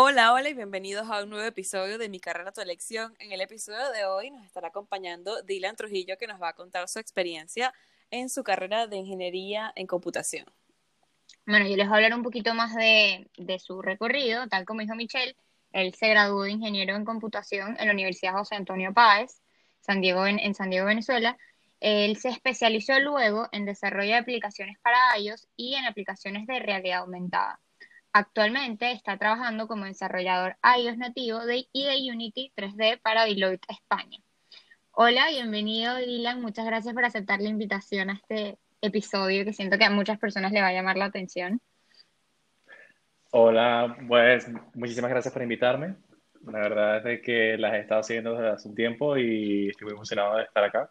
Hola, hola y bienvenidos a un nuevo episodio de Mi Carrera Tu Elección. En el episodio de hoy nos estará acompañando Dylan Trujillo que nos va a contar su experiencia en su carrera de ingeniería en computación. Bueno, yo les voy a hablar un poquito más de, su recorrido, tal como dijo Michelle. Él se graduó de ingeniero en computación en la Universidad José Antonio Páez, San Diego, en, San Diego, Venezuela. Él se especializó luego en desarrollo de aplicaciones para iOS y en aplicaciones de realidad aumentada. Actualmente está trabajando como desarrollador iOS nativo de, y de Unity 3D para Deloitte España. Hola, bienvenido Dylan, muchas gracias por aceptar la invitación a este episodio que siento que a muchas personas le va a llamar la atención. Hola, pues muchísimas gracias por invitarme. La verdad es que las he estado siguiendo desde hace un tiempo y estoy muy emocionado de estar acá.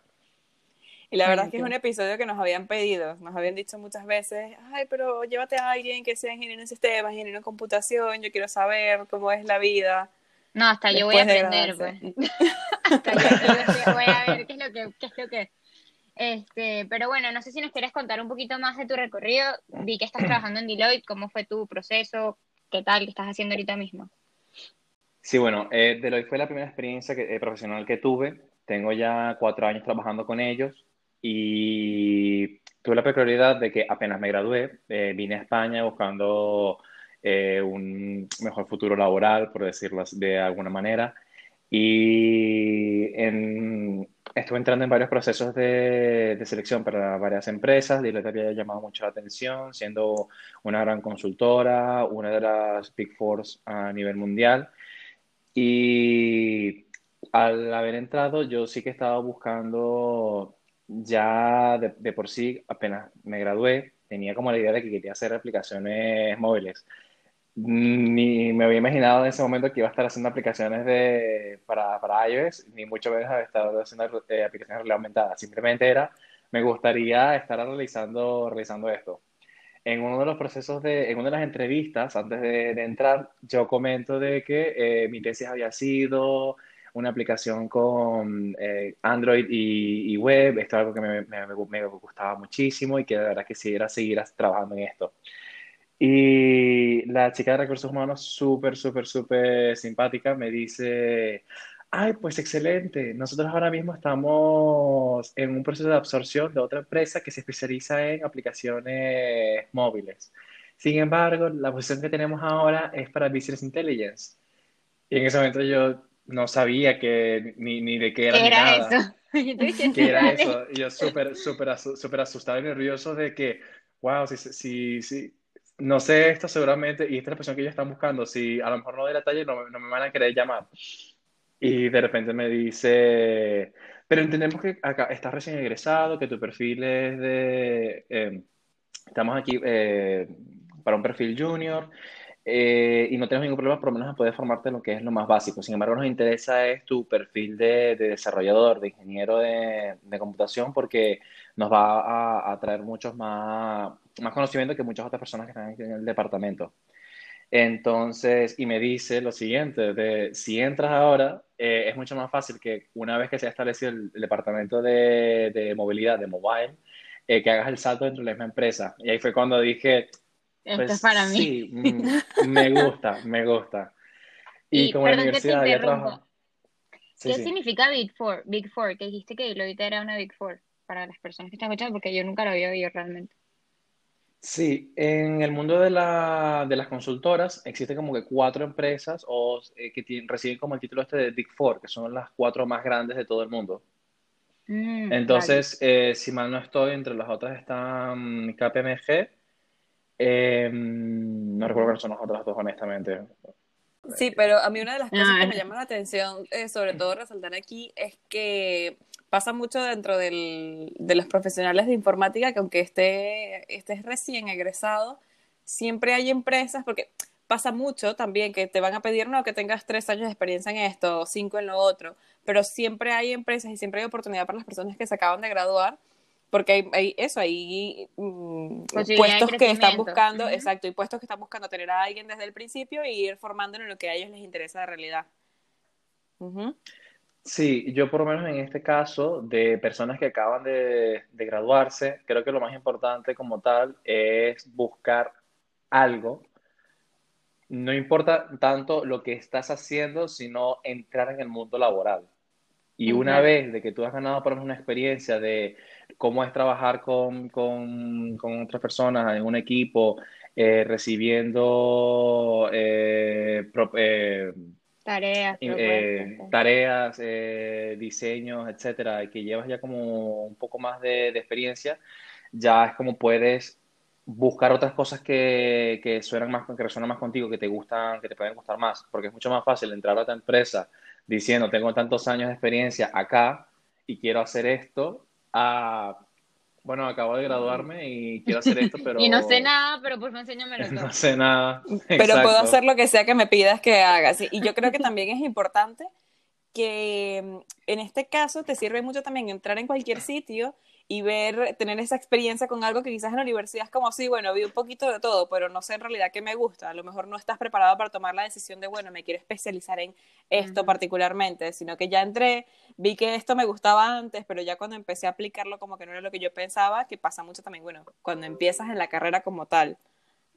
Y la verdad es que es un episodio que nos habían pedido, nos habían dicho muchas veces, ay, pero llévate a alguien que sea ingeniero en sistemas, ingeniero en computación, yo quiero saber cómo es la vida. No, hasta yo voy a aprender, pues. hasta yo, voy a ver qué es lo que, qué es lo que este, pero bueno, no sé si nos quieres contar un poquito más de tu recorrido. Vi que estás trabajando en Deloitte, ¿cómo fue tu proceso? ¿Qué tal? ¿Qué estás haciendo ahorita mismo? Sí, bueno, eh, Deloitte fue la primera experiencia eh, profesional que tuve. Tengo ya cuatro años trabajando con ellos y tuve la peculiaridad de que apenas me gradué, eh, vine a España buscando eh, un mejor futuro laboral, por decirlo de alguna manera. Y estuve entrando en varios procesos de, selección para varias empresas. les había llamado mucho la atención, siendo una gran consultora, una de las Big Four a nivel mundial. Y al haber entrado, yo sí que estaba buscando ya de, por sí, apenas me gradué, tenía como la idea de que quería hacer aplicaciones móviles. Ni me había imaginado en ese momento que iba a estar haciendo aplicaciones de, para, para iOS, ni mucho menos estar haciendo eh, aplicaciones realidad aumentada. Simplemente era, me gustaría estar realizando, realizando esto. En uno de los procesos de, en una de las entrevistas, antes de, entrar, yo comento de que eh, mi tesis había sido una aplicación con eh, Android y, web. Esto es algo que me, me, gustaba muchísimo y que de verdad quisiera seguir trabajando en esto. Y la chica de recursos humanos, súper, súper, súper simpática, me dice, ay, pues excelente, nosotros ahora mismo estamos en un proceso de absorción de otra empresa que se especializa en aplicaciones móviles. Sin embargo, la posición que tenemos ahora es para Business Intelligence. Y en ese momento yo no sabía que, ni, ni de qué era, ¿Qué era Eso? ¿Qué era eso? Y yo súper, súper, súper asustado y nervioso de que, wow, si, si, si, no sé esto seguramente, y esta es la persona que ellos están buscando, si a lo mejor no doy la talla, no, no me van a querer llamar. Y de repente me dice, pero entendemos que acá estás recién egresado, que tu perfil es de, eh, estamos aquí eh, para un perfil junior, eh, y no tenemos ningún problema, por lo menos poder formarte en lo que es lo más básico. Sin embargo, nos interesa es tu perfil de, desarrollador, de ingeniero de, computación, porque nos va a, traer muchos más, más conocimiento que muchas otras personas que están en el departamento. Entonces, y me dice lo siguiente, de, si entras ahora, eh, es mucho más fácil que una vez que se ha establecido el, departamento de, movilidad, de mobile, eh, que hagas el salto dentro de la misma empresa. Y ahí fue cuando dije, esto es pues para mí. Sí, mm, me gusta, me gusta. Y, como perdón que te interrumpo. ¿Qué significa Big Four? Big Four, que dijiste que Deloitte era una Big Four para las personas que están escuchando, porque yo nunca lo había oído realmente. Sí, en el mundo de, la, de las consultoras existen como que cuatro empresas o, eh, que tienen, reciben como el título este de Big Four, que son las cuatro más grandes de todo el mundo. Mm, Entonces, eh, si mal no estoy, entre las otras están KPMG, eh, no recuerdo cuáles son las otras dos, honestamente. Sí, pero a mí una de las cosas que me llama la atención, eh, sobre todo resaltar aquí, es que pasa mucho dentro del, de los profesionales de informática que aunque esté, estés recién egresado, siempre hay empresas, porque pasa mucho también que te van a pedir, no, que tengas tres años de experiencia en esto, cinco en lo otro, pero siempre hay empresas y siempre hay oportunidad para las personas que se acaban de graduar, porque hay, eso, hay mm, puestos que están buscando, exacto, y puestos que están buscando tener a alguien desde el principio y ir formándolo en lo que a ellos les interesa de realidad. Sí, yo por lo menos en este caso de personas que acaban de, de graduarse, creo que lo más importante como tal es buscar algo. No importa tanto lo que estás haciendo, sino entrar en el mundo laboral. Y una vez de que tú has ganado por una experiencia de cómo es trabajar con, otras personas en un equipo, eh, recibiendo eh, eh, tareas, tareas diseños, etcétera, y que llevas ya como un poco más de, de experiencia, ya es como puedes buscar otras cosas que, que, suenan más, que resuenan más contigo, que te gustan, que te pueden gustar más, porque es mucho más fácil entrar a otra empresa diciendo, tengo tantos años de experiencia acá y quiero hacer esto, a, bueno, acabo de graduarme y quiero hacer esto, pero... y no sé nada, pero por favor enséñamelo todo. No sé nada. Pero puedo hacer lo que sea que me pidas que hagas. Y yo creo que también es importante que mm, en este caso te sirve mucho también entrar en cualquier sitio y ver, tener esa experiencia con algo que quizás en la universidad es como, sí, bueno, vi un poquito de todo, pero no sé en realidad qué me gusta. A lo mejor no estás preparado para tomar la decisión de, bueno, me quiero especializar en esto particularmente, sino que ya entré, vi que esto me gustaba antes, pero ya cuando empecé a aplicarlo como que no era lo que yo pensaba, que pasa mucho también, bueno, cuando empiezas en la carrera como tal.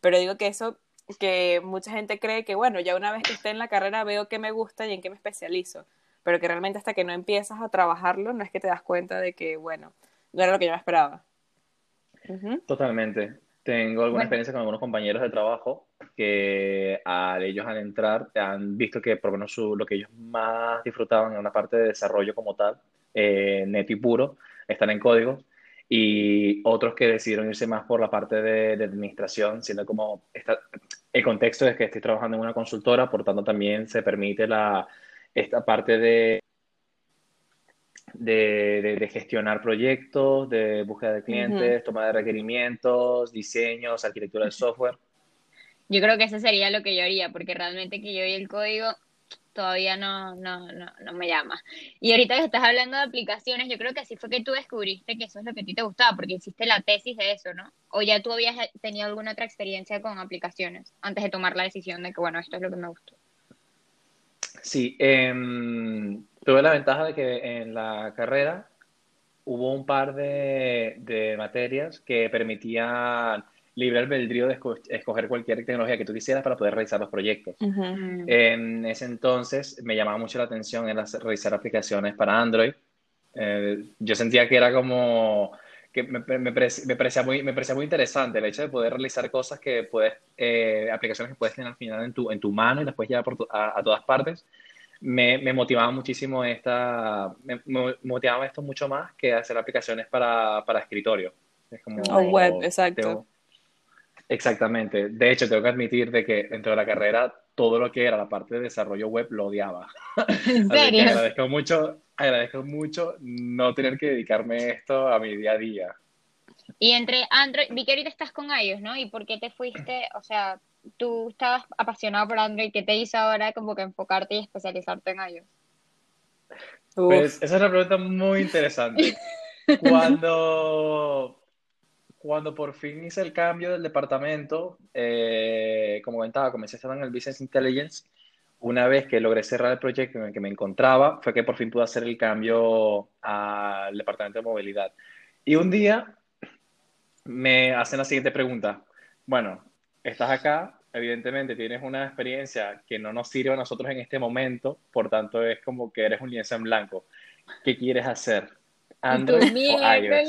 Pero digo que eso, que mucha gente cree que, bueno, ya una vez que esté en la carrera veo qué me gusta y en qué me especializo, pero que realmente hasta que no empiezas a trabajarlo no es que te das cuenta de que, bueno, no era lo que yo me esperaba. Totalmente. Tengo alguna experiencia con algunos compañeros de trabajo que al ellos al entrar han visto que por lo menos lo que ellos más disfrutaban en una parte de desarrollo como tal, eh, neto y puro, están en código, y otros que decidieron irse más por la parte de, de administración, siendo como el contexto es que estoy trabajando en una consultora, por tanto también se permite la, esta parte de de, gestionar proyectos, de búsqueda de clientes, toma de requerimientos, diseños, arquitectura de software. Yo creo que eso sería lo que yo haría, porque realmente que yo y el código todavía no, no, no, no me llama. Y ahorita que estás hablando de aplicaciones, yo creo que así fue que tú descubriste que eso es lo que a ti te gustaba, porque hiciste la tesis de eso, ¿no? O ya tú habías tenido alguna otra experiencia con aplicaciones antes de tomar la decisión de que, bueno, esto es lo que me gustó. Sí, eh, tuve la ventaja de que en la carrera hubo un par de, materias que permitían libre albedrío de escoger cualquier tecnología que tú quisieras para poder realizar los proyectos. En ese entonces me llamaba mucho la atención en realizar aplicaciones para Android. Eh, yo sentía que era como que me, me, parecía muy, me parecía muy interesante el hecho de poder realizar cosas que puedes, eh, aplicaciones que puedes tener al final en tu, en tu mano y después llevar por a, todas partes me, me, motivaba muchísimo esta, me, motivaba esto mucho más que hacer aplicaciones para, para escritorio. Es como, o web, exacto. exactamente. De hecho, tengo que admitir de que dentro de la carrera todo lo que era la parte de desarrollo web lo odiaba. ¿En serio? agradezco mucho, agradezco mucho no tener que dedicarme esto a mi día a día. Y entre Android, vi que ahorita estás con ellos, ¿no? ¿Y por qué te fuiste? O sea, tú estabas apasionado por Android, ¿qué te hizo ahora como que enfocarte y especializarte en ellos? Pues esa es una pregunta muy interesante. cuando, cuando por fin hice el cambio del departamento, eh, como comentaba, comencé a estar en el Business Intelligence. Una vez que logré cerrar el proyecto en el que me encontraba, fue que por fin pude hacer el cambio al departamento de movilidad. Y un día me hacen la siguiente pregunta. Bueno, estás acá, evidentemente tienes una experiencia que no nos sirve a nosotros en este momento, por tanto es como que eres un lienzo en blanco. ¿Qué quieres hacer? ¿Android o iOS?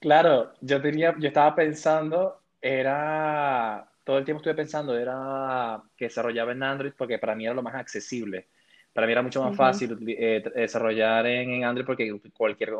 claro, yo tenía, yo estaba pensando, era, todo el tiempo estuve pensando, era que desarrollaba en Android porque para mí era lo más accesible. Para mí era mucho más fácil eh, desarrollar en, Android porque cualquier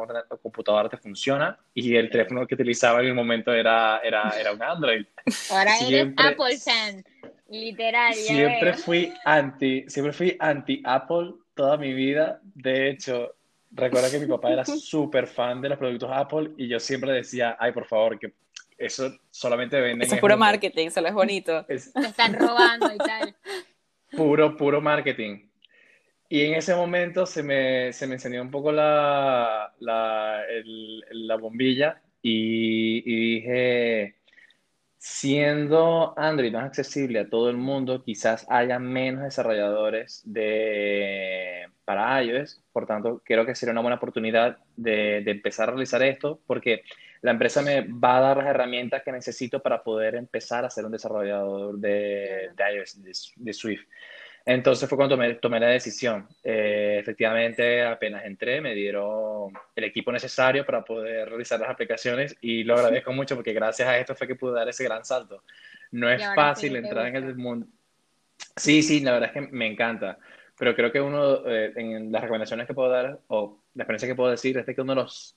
computadora te funciona y el teléfono que utilizaba en el momento era, era, era un Android. Ahora eres Apple fan, literal. Siempre fui anti, siempre fui anti Apple toda mi vida. De hecho, recuerdo que mi papá era súper fan de los productos Apple y yo siempre decía, ay, por favor, que eso solamente venden. Eso es puro marketing, solo es bonito. Es, están robando y tal. Puro, puro marketing. Y en ese momento se me, se me encendió un poco la, la, la bombilla y, y, dije, siendo Android más accesible a todo el mundo, quizás haya menos desarrolladores de, para iOS. Por tanto, creo que sería una buena oportunidad de, de empezar a realizar esto porque la empresa me va a dar las herramientas que necesito para poder empezar a ser un desarrollador de, de iOS, de, Swift. Entonces fue cuando tomé, tomé la decisión. Eh, efectivamente, apenas entré, me dieron el equipo necesario para poder realizar las aplicaciones y lo agradezco mucho porque gracias a esto fue que pude dar ese gran salto. No es fácil entrar en el mundo. Sí, sí, la verdad es que me encanta. Pero creo que uno, eh, en las recomendaciones que puedo dar, o la experiencia que puedo decir, es que uno de los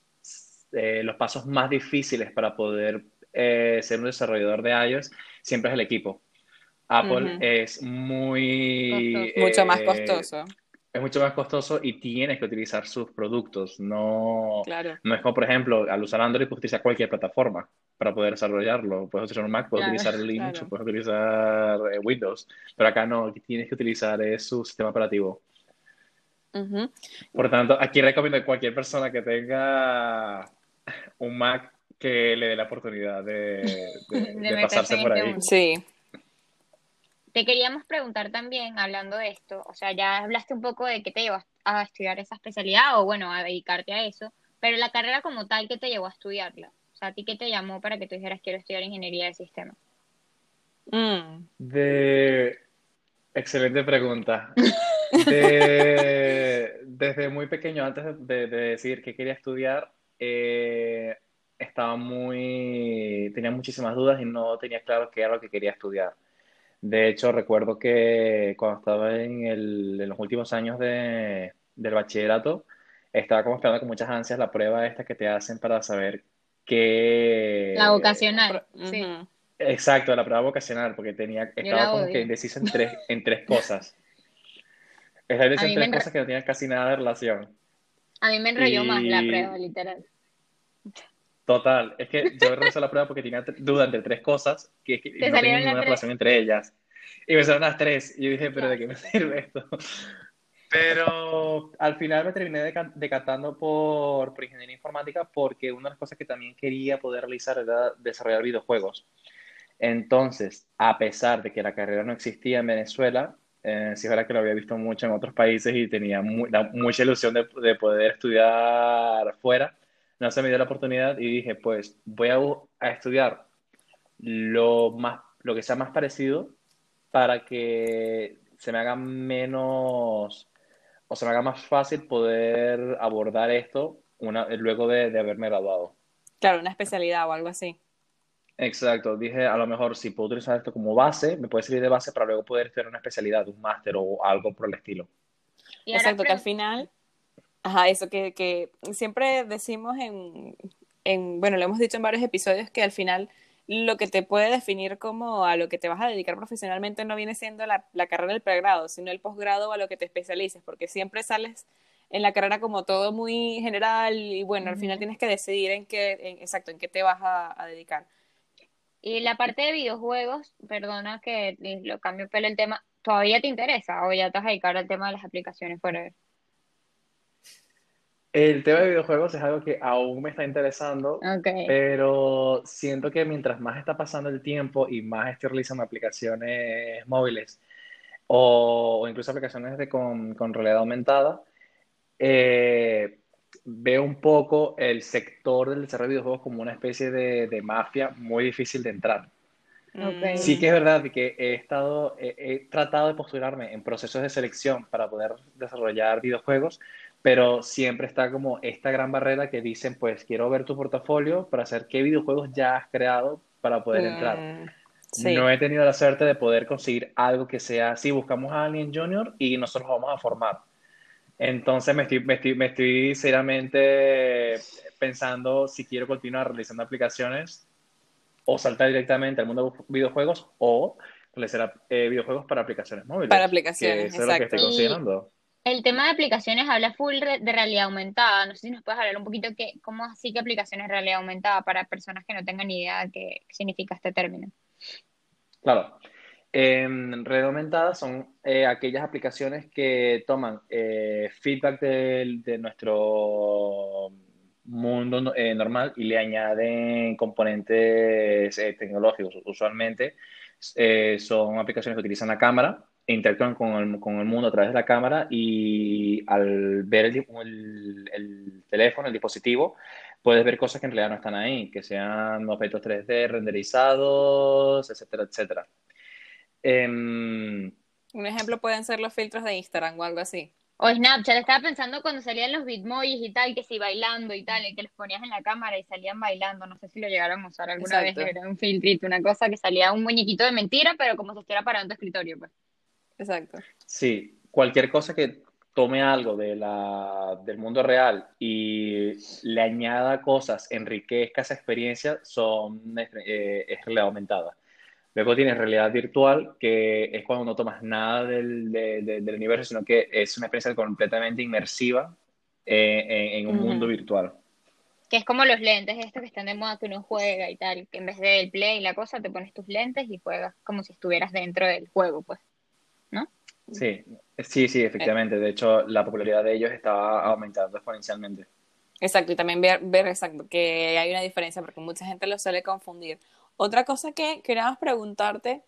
eh, los pasos más difíciles para poder eh, ser un desarrollador de iOS siempre es el equipo. Apple es muy... mucho más eh, costoso. Es mucho más costoso y tienes que utilizar sus productos. No, no es como, por ejemplo, al usar Android, puedes utilizar cualquier plataforma para poder desarrollarlo. Puedes utilizar un Mac, puedes utilizar Linux, puedes utilizar Windows. Pero acá no, tienes que utilizar es su sistema operativo. Por tanto, aquí recomiendo a cualquier persona que tenga un Mac que le dé la oportunidad de, pasarse por este ahí. Sí. Te queríamos preguntar también, hablando de esto, o sea, ya hablaste un poco de qué te llevó a estudiar esa especialidad o bueno, a dedicarte a eso, pero la carrera como tal, ¿qué te llevó a estudiarla? O sea, ¿a ti qué te llamó para que tú dijeras quiero estudiar ingeniería de sistemas? Mm. De... Excelente pregunta. Desde muy pequeño, antes de, de decir que quería estudiar, eh, estaba muy, tenía muchísimas dudas y no tenía claro qué era lo que quería estudiar. De hecho, recuerdo que cuando estaba en, el, en los últimos años de, del bachillerato, estaba como esperando con muchas ansias la prueba esta que te hacen para saber qué... La vocacional, sí. Exacto, la prueba vocacional, porque tenía, estaba como que indeciso en tres, en tres cosas. Estaba indeciso en tres cosas que no tenían casi nada de relación. A mí me enrolló más la prueba, literal. Total, es que yo realizé la prueba porque tenía duda entre tres cosas que, es que no tenía ninguna relación entre ellas. Y me salieron las tres. Y yo dije, ¿pero de qué me sirve esto? Pero al final me terminé decantando por, por ingeniería informática porque una de las cosas que también quería poder realizar era desarrollar videojuegos. Entonces, a pesar de que la carrera no existía en Venezuela, eh, sí es verdad que lo había visto mucho en otros países y tenía mucha ilusión de, de, poder estudiar fuera. No se me dio la oportunidad y dije, pues voy a, a, estudiar lo, más, lo que sea más parecido para que se me haga menos o se me haga más fácil poder abordar esto una, luego de, de haberme graduado. Claro, una especialidad o algo así. Exacto, dije a lo mejor si puedo utilizar esto como base, me puede servir de base para luego poder estudiar una especialidad, un máster o algo por el estilo. Exacto, que al final, ajá, eso que, que siempre decimos en, en, bueno, lo hemos dicho en varios episodios, que al final lo que te puede definir como a lo que te vas a dedicar profesionalmente no viene siendo la, la carrera del pregrado, sino el posgrado a lo que te especialices, porque siempre sales en la carrera como todo muy general y bueno, al final tienes que decidir en qué, exacto, en qué te vas a dedicar. Y la parte de videojuegos, perdona que lo cambio pero el tema, ¿todavía te interesa o ya te vas a dedicar al tema de las aplicaciones fuera El tema de videojuegos es algo que aún me está interesando, pero siento que mientras más está pasando el tiempo y más estoy realizando aplicaciones móviles o, incluso aplicaciones de, con, con realidad aumentada, eh, veo un poco el sector del desarrollo de videojuegos como una especie de, mafia muy difícil de entrar. Sí que es verdad que he estado, he, tratado de postularme en procesos de selección para poder desarrollar videojuegos, pero siempre está como esta gran barrera que dicen, pues quiero ver tu portafolio para saber qué videojuegos ya has creado para poder entrar. Mm, no he tenido la suerte de poder conseguir algo que sea, sí, buscamos a alguien junior y nosotros vamos a formar. Entonces me estoy, me estoy, me estoy seriamente pensando si quiero continuar realizando aplicaciones o saltar directamente al mundo de videojuegos o realizar eh, videojuegos para aplicaciones móviles. Para aplicaciones, eso es lo que estoy considerando. El tema de aplicaciones habla full de realidad aumentada. No sé si nos puedes hablar un poquito que, cómo así que aplicaciones realidad aumentada para personas que no tengan ni idea de qué significa este término. Claro. Eh, red aumentada son eh, aquellas aplicaciones que toman eh, feedback de, de, nuestro mundo eh, normal y le añaden componentes tecnológicos. Usualmente son aplicaciones que utilizan la cámara interactúan con el, con el, mundo a través de la cámara y al ver el, el, el, teléfono, el dispositivo, puedes ver cosas que en realidad no están ahí, que sean objetos 3D renderizados, etcétera, etcétera. Um, Un ejemplo pueden ser los filtros de Instagram o algo así. O Snapchat, estaba pensando cuando salían los bitmojis y tal, que si bailando y tal, y que los ponías en la cámara y salían bailando, no sé si lo llegaron a usar alguna Exacto. vez, era un filtrito, una cosa que salía un muñequito de mentira, pero como si estuviera parado en tu escritorio, pues. Exacto. Sí, cualquier cosa que tome algo de la, del mundo real y le añada cosas, enriquezca esa experiencia, son, eh, es realidad aumentada. Luego tienes realidad virtual, que es cuando no tomas nada del, de, de, del universo, sino que es una experiencia completamente inmersiva eh, en, en, un uh -huh. mundo virtual. Que es como los lentes estos que están de moda que uno juega y tal, que en vez del play y la cosa, te pones tus lentes y juegas como si estuvieras dentro del juego, pues. Sí, sí, sí, efectivamente. De hecho, la popularidad de ellos está aumentando exponencialmente. Exacto, y también ver, ver exacto, que hay una diferencia, porque mucha gente lo suele confundir. Otra cosa que queríamos preguntarte,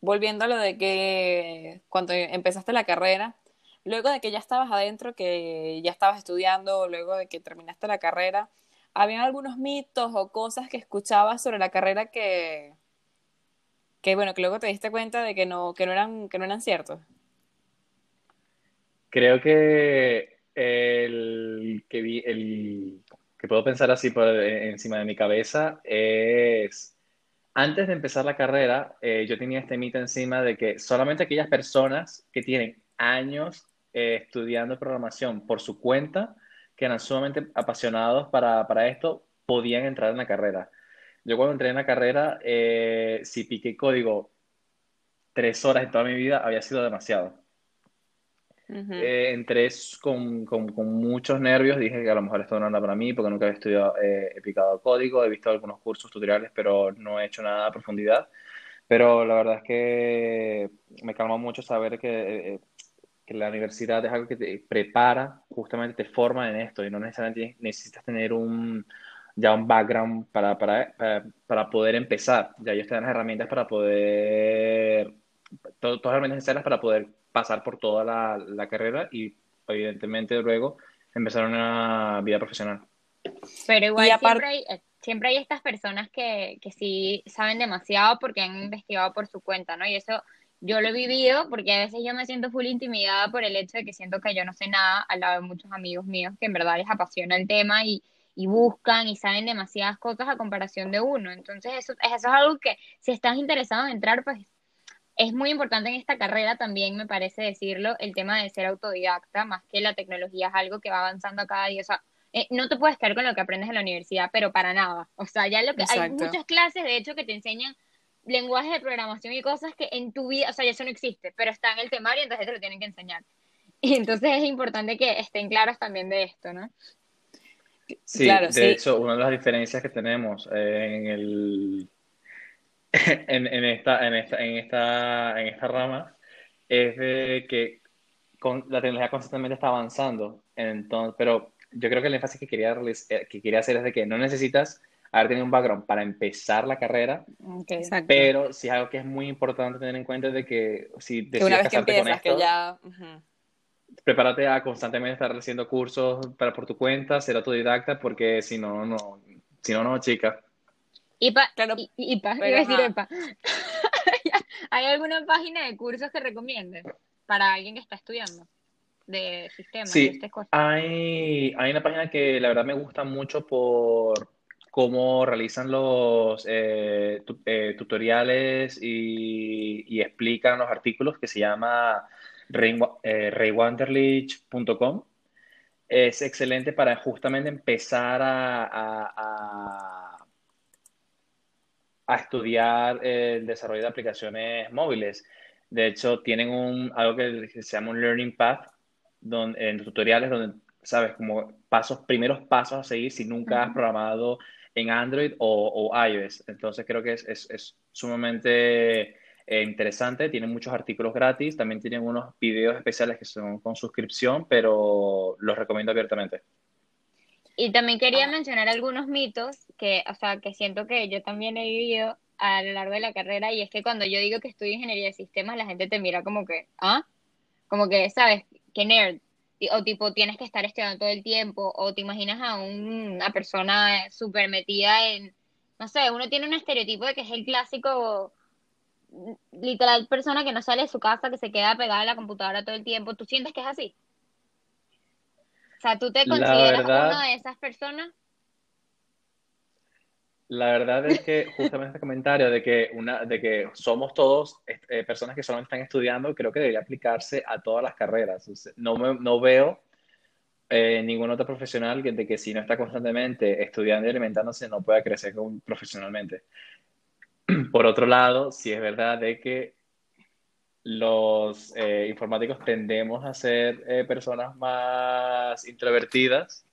volviendo a lo de que cuando empezaste la carrera, luego de que ya estabas adentro, que ya estabas estudiando, luego de que terminaste la carrera, ¿habían algunos mitos o cosas que escuchabas sobre la carrera que, que bueno, que luego te diste cuenta de que no, que no eran, que no eran ciertos? Creo que el que vi, el que puedo pensar así por encima de mi cabeza es antes de empezar la carrera, eh, yo tenía este mito encima de que solamente aquellas personas que tienen años eh, estudiando programación por su cuenta, que eran sumamente apasionados para, para esto, podían entrar en la carrera. Yo cuando entré en la carrera, eh, si piqué código tres horas en toda mi vida, había sido demasiado. Uh -huh. eh, entré con, con, con, muchos nervios, dije que a lo mejor esto no era para mí, porque nunca había estudiado, eh, he picado código, he visto algunos cursos tutoriales, pero no he hecho nada a profundidad. Pero la verdad es que me calmó mucho saber que, eh, que la universidad es algo que te prepara, justamente te forma en esto, y no necesariamente necesitas tener un, ya un background para, para, para, para poder empezar. Ya ellos te dan las herramientas para poder, todas las herramientas necesarias para poder pasar por toda la, la, carrera y evidentemente luego empezar una vida profesional. Pero igual siempre, hay, siempre hay estas personas que, que sí saben demasiado porque han investigado por su cuenta, ¿no? Y eso yo lo he vivido porque a veces yo me siento full intimidada por el hecho de que siento que yo no sé nada al lado de muchos amigos míos que en verdad les apasiona el tema y, y buscan y saben demasiadas cosas a comparación de uno. Entonces eso, eso es algo que si estás interesado en entrar, pues es muy importante en esta carrera también, me parece decirlo, el tema de ser autodidacta, más que la tecnología es algo que va avanzando cada día. O sea, eh, no te puedes quedar con lo que aprendes en la universidad, pero para nada. O sea, ya lo que Exacto. hay muchas clases, de hecho, que te enseñan lenguajes de programación y cosas que en tu vida, o sea, eso no existe, pero está en el temario, entonces te lo tienen que enseñar. Y entonces es importante que estén claros también de esto, ¿no? Sí, claro, de sí. hecho, una de las diferencias que tenemos eh, en el en, en, esta, en, esta, en, esta, en esta rama es de que con, la tecnología constantemente está avanzando. Entonces, pero yo creo que el énfasis que quería, eh, que quería hacer es de que no necesitas haber tenido un background para empezar la carrera, okay, pero sí es algo que es muy importante tener en cuenta de que si decides que una vez que empiezas, con esto, que ya... Uh -huh. prepárate a constantemente estar haciendo cursos para, por tu cuenta, ser autodidacta, porque si no, no, si no, no, chica. IPA, claro, IPA, iba a decir EPA. ¿Hay alguna página de cursos que recomiendes para alguien que está estudiando? De sistemas, sí, de estas cosas. Hay, hay una página que la verdad me gusta mucho por cómo realizan los eh, tu, eh, tutoriales y, y, explican los artículos que se llama eh, raywanderlich.com. Es excelente para justamente empezar a, a, a a estudiar el desarrollo de aplicaciones móviles. De hecho, tienen un, algo que se llama un Learning Path, en tutoriales donde, sabes, como pasos, primeros pasos a seguir si nunca has programado en Android o, o, iOS. Entonces creo que es, es, es sumamente eh, interesante. Tienen muchos artículos gratis. También tienen unos videos especiales que son con suscripción, pero los recomiendo abiertamente. Y también quería mencionar algunos mitos que, o sea, que siento que yo también he vivido a lo largo de la carrera y es que cuando yo digo que estudio ingeniería de sistemas, la gente te mira como que, ¿ah? Como que, ¿sabes? Que nerd. O tipo, tienes que estar estudiando todo el tiempo, o te imaginas a una persona súper metida en, no sé, uno tiene un estereotipo de que es el clásico, literal, persona que no sale de su casa, que se queda pegada a la computadora todo el tiempo. ¿Tú sientes que es así? O sea, ¿tú te consideras una de esas personas? La verdad es que justamente este comentario de que, una, de que somos todos eh, personas que solamente están estudiando, creo que debería aplicarse a todas las carreras. no, no veo eh, ningún otro profesional que, de que si no está constantemente estudiando y alimentándose no pueda crecer profesionalmente. Por otro lado, sí es verdad de que los eh, informáticos tendemos a ser personas más introvertidas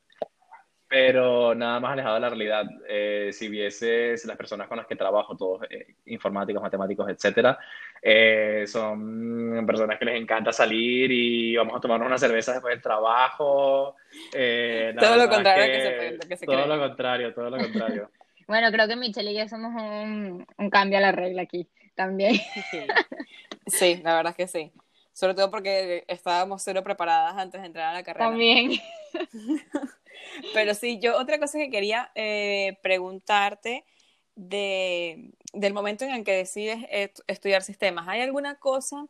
pero nada más alejado de la realidad. Eh, si vieses las personas con las que trabajo, todos eh, informáticos, matemáticos, etcétera, eh, son personas que les encanta salir y vamos a tomarnos una cerveza después del trabajo. todo lo contrario que, se, se Todo lo contrario, todo lo contrario. bueno, creo que Michelle y yo somos un, un cambio a la regla aquí también. sí, la verdad es que sí. Sobre todo porque estábamos cero preparadas antes de entrar a la carrera. También. Pero sí, yo otra cosa que quería eh, preguntarte de, del momento en el que decides estudiar sistemas, ¿hay alguna cosa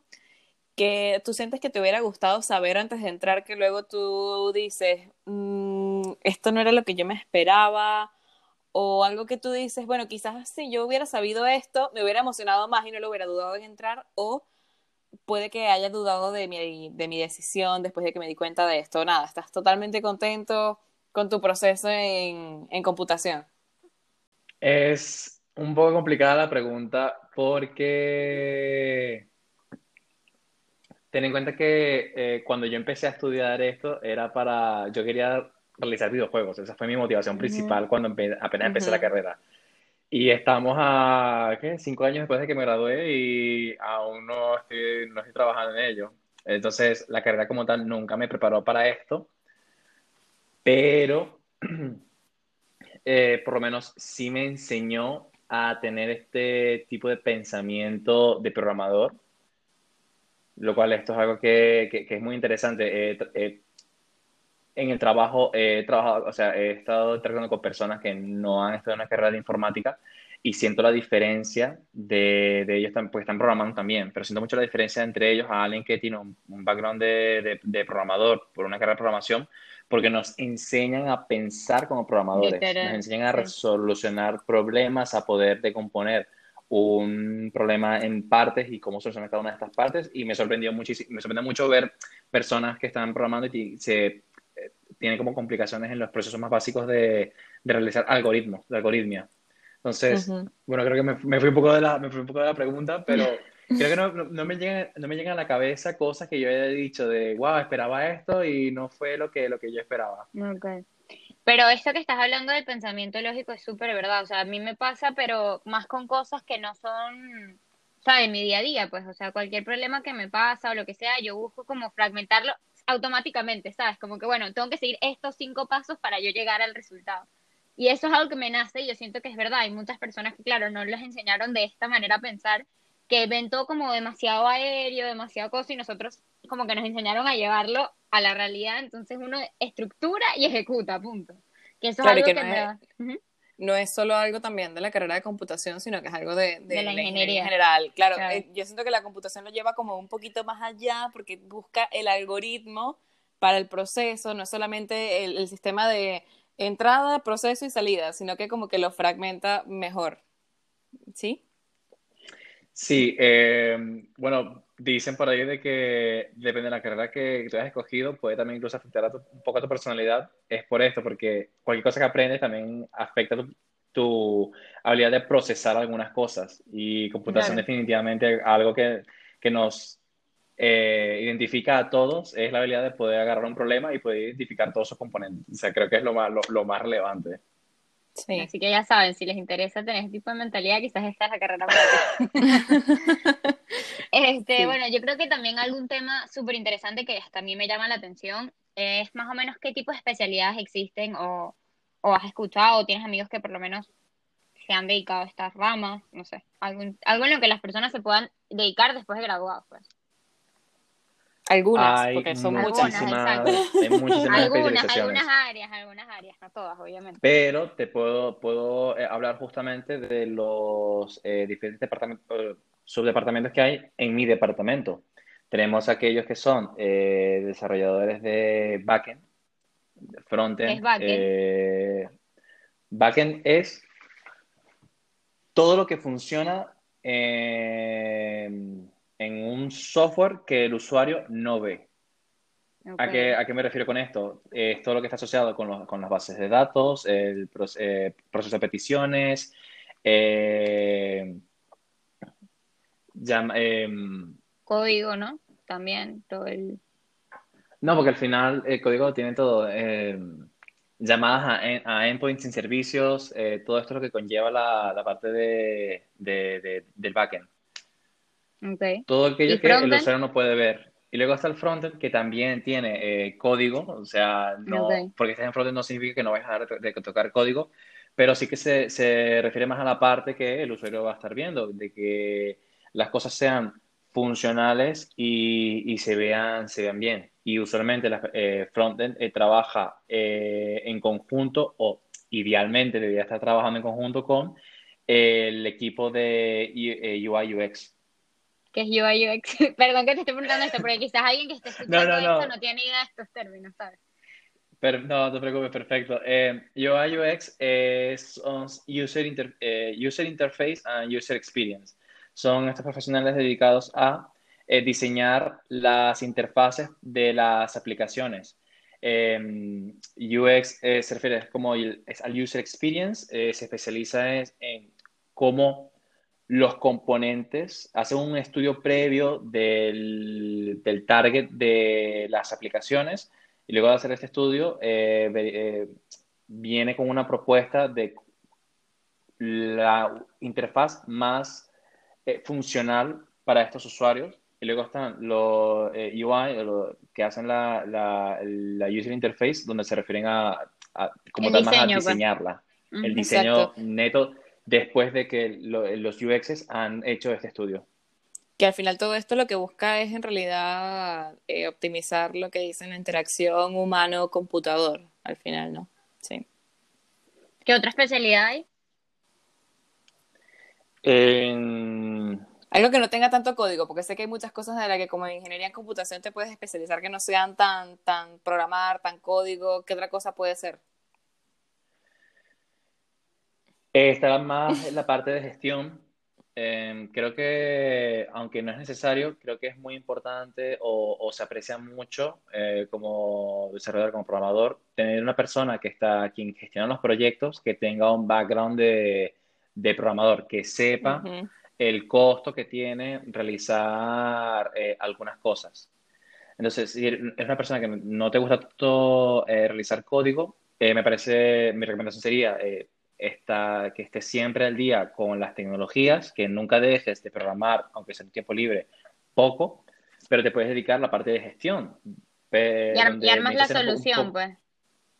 que tú sientes que te hubiera gustado saber antes de entrar que luego tú dices, mm, esto no era lo que yo me esperaba? O algo que tú dices, bueno, quizás si yo hubiera sabido esto, me hubiera emocionado más y no lo hubiera dudado en entrar, o puede que haya dudado de mi, de mi decisión después de que me di cuenta de esto. Nada, estás totalmente contento, con tu proceso en, computación? Es un poco complicada la pregunta porque ten en cuenta que eh, cuando yo empecé a estudiar esto era para, yo quería realizar videojuegos, esa fue mi motivación principal cuando apenas empecé la carrera. Y estamos a, ¿qué? Cinco años después de que me gradué y aún no estoy, no estoy trabajando en ello. Entonces, la carrera como tal nunca me preparó para esto pero eh, por lo menos sí me enseñó a tener este tipo de pensamiento de programador, lo cual esto es algo que, que, es muy interesante. En el trabajo he trabajado, o sea, he estado trabajando con personas que no han estudiado una carrera de informática y siento la diferencia de, de ellos, pues están programando también, pero siento mucho la diferencia entre ellos a alguien que tiene un, background de, de, de, programador por una carrera de programación porque nos enseñan a pensar como programadores, nos enseñan a resolucionar problemas, a poder decomponer un problema en partes y cómo solucionar cada una de estas partes. Y me sorprendió muchísimo, me sorprendió mucho ver personas que están programando y se tienen como complicaciones en los procesos más básicos de, de realizar algoritmos, de algoritmia. Entonces, bueno, creo que me, me, fui un poco de la, me fui un poco de la pregunta, pero creo que no, no, me llegan, no me llegan a la cabeza cosas que yo haya dicho de, wow, esperaba esto y no fue lo que, lo que yo esperaba. Okay. Pero esto que estás hablando del pensamiento lógico es súper verdad. O sea, a mí me pasa, pero más con cosas que no son, ¿sabes? Mi día a día, pues. O sea, cualquier problema que me pasa o lo que sea, yo busco como fragmentarlo automáticamente, ¿sabes? Como que, bueno, tengo que seguir estos cinco pasos para yo llegar al resultado. Y eso es algo que me nace y yo siento que es verdad. Hay muchas personas que, claro, no les enseñaron de esta manera a pensar que ven todo como demasiado aéreo, demasiado cosa, y nosotros como que nos enseñaron a llevarlo a la realidad, entonces uno estructura y ejecuta, punto. Que eso es algo que, no, es, no, es, solo algo también de la carrera de computación, sino que es algo de, la, ingeniería. en general. Claro, eh, yo siento que la computación lo lleva como un poquito más allá porque busca el algoritmo para el proceso, no es solamente el sistema de entrada, proceso y salida, sino que como que lo fragmenta mejor. ¿Sí? Sí, eh, bueno, dicen por ahí de que depende de la carrera que tú hayas escogido, puede también incluso afectar un poco a tu personalidad. Es por esto, porque cualquier cosa que aprendes también afecta tu, habilidad de procesar algunas cosas. Y computación definitivamente algo que, que nos eh, identifica a todos, es la habilidad de poder agarrar un problema y poder identificar todos sus componentes. O sea, creo que es lo más, lo, más relevante. Sí. Así que ya saben, si les interesa tener este tipo de mentalidad, quizás esta es la carrera para este, Bueno, yo creo que también algún tema súper interesante que hasta a mí me llama la atención es más o menos qué tipo de especialidades existen o, o has escuchado o tienes amigos que por lo menos se han dedicado a estas ramas, no sé, algún, algo en lo que las personas se puedan dedicar después de graduados, pues. Algunas, porque son muchísimas. Hay muchísimas algunas, algunas áreas, algunas áreas, no todas, obviamente. Pero te puedo, puedo eh, hablar justamente de los eh, diferentes departamentos, subdepartamentos que hay en mi departamento. Tenemos aquellos que son desarrolladores de backend, frontend. es backend? backend es todo lo que funciona en en un software que el usuario no ve. ¿A, qué, ¿A, qué, me refiero con esto? Es todo lo que está asociado con, con las bases de datos, el eh, proceso de peticiones, eh, em, código, ¿no? También todo el... No, porque al final el código tiene todo. Em, llamadas a, endpoints sin servicios, eh, todo esto es lo que conlleva la, la parte de, del backend. Todo aquello que el usuario no puede ver. Y luego está el frontend que también tiene eh, código, o sea, no, porque estés en frontend no significa que no vayas a de, tocar código, pero sí que se, se, refiere más a la parte que el usuario va a estar viendo, de que las cosas sean funcionales y, y se, vean, se vean bien. Y usualmente la eh, frontend eh, trabaja en conjunto o idealmente debería estar trabajando en conjunto con el equipo de UI UX que es UI UX. Perdón que te esté preguntando esto, porque quizás alguien que esté escuchando no, no, esto no tiene idea de estos términos, ¿sabes? Pero, no, te preocupes, perfecto. Eh, UI UX es user, eh, user Interface and User Experience. Son estos profesionales dedicados a eh, diseñar las interfaces de las aplicaciones. Em, UX se refiere como al User Experience, se especializa en cómo los componentes, hace un estudio previo del, target de las aplicaciones y luego de hacer este estudio eh, eh, viene con una propuesta de la interfaz más eh, funcional para estos usuarios y luego están los UI que hacen la, la, user interface donde se refieren a, como tal más a pues. diseñarla. El diseño neto después de que los UXs han hecho este estudio. Que al final todo esto lo que busca es en realidad eh, optimizar lo que dicen la interacción humano-computador, al final, ¿no? Sí. ¿Qué otra especialidad hay? Algo que no tenga tanto código, porque sé que hay muchas cosas de las que como en ingeniería en computación te puedes especializar que no sean tan, tan programar, tan código. ¿Qué otra cosa puede ser? Eh, más en la parte de gestión. Em, creo que, aunque no es necesario, creo que es muy importante o, se aprecia mucho eh, como desarrollador, como programador, tener una persona que está, quien gestiona los proyectos, que tenga un background de, de programador, que sepa el costo que tiene realizar eh, algunas cosas. Entonces, si eres una persona que no te gusta tanto realizar código, me parece, mi recomendación sería está, que estés siempre al día con las tecnologías, que nunca dejes de programar, aunque sea en tiempo libre, poco, pero te puedes dedicar a la parte de gestión. y, armas la solución, pues.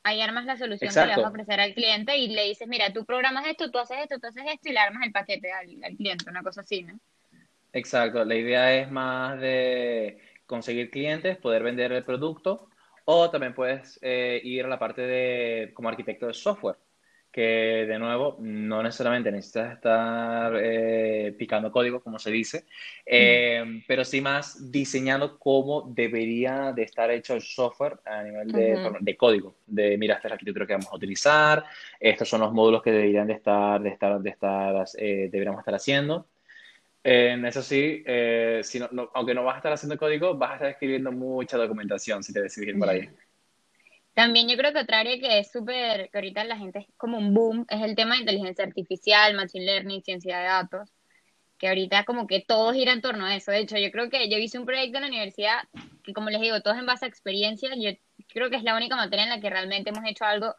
Ahí armas la solución que le vas a ofrecer al cliente y le dices, mira, tú programas esto, tú haces esto, tú haces esto y le armas el paquete al, cliente, una cosa así, ¿no? Exacto, la idea es más de conseguir clientes, poder vender el producto o también puedes eh, ir a la parte de como arquitecto de software que de nuevo no necesariamente necesitas estar eh, picando código, como se dice, eh, pero sí más diseñando cómo debería de estar hecho el software a nivel de, código, de mira, esta es la arquitectura que vamos a utilizar, estos son los módulos que deberían de estar, de estar, de estar eh, deberíamos estar haciendo. eso sí, si no, aunque no vas a estar haciendo código, vas a estar escribiendo mucha documentación si te decides ir por ahí. También yo creo que otra área que es súper, que ahorita la gente es como un boom, es el tema de inteligencia artificial, machine learning, ciencia de datos. que ahorita como que todo gira en torno a eso. De hecho, yo creo que yo hice un proyecto en la universidad que, como les digo, todo es en base a experiencia. Yo creo que es la única materia en la que realmente hemos hecho algo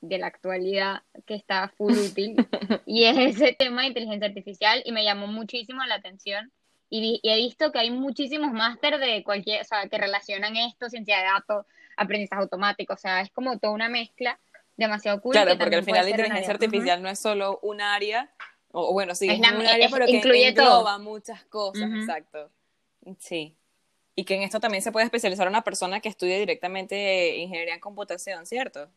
de la actualidad que está full útil y es ese tema de inteligencia artificial y me llamó muchísimo la atención y, he visto que hay muchísimos máster de cualquier, o sea, que relacionan esto, ciencia de datos, aprendizaje automático, o sea, es como toda una mezcla demasiado cool. Claro, porque al final la inteligencia artificial no es solo un área, o bueno, sí, es, un área, pero que incluye engloba muchas cosas, exacto. Sí. Y que en esto también se puede especializar una persona que estudie directamente ingeniería en computación, ¿cierto?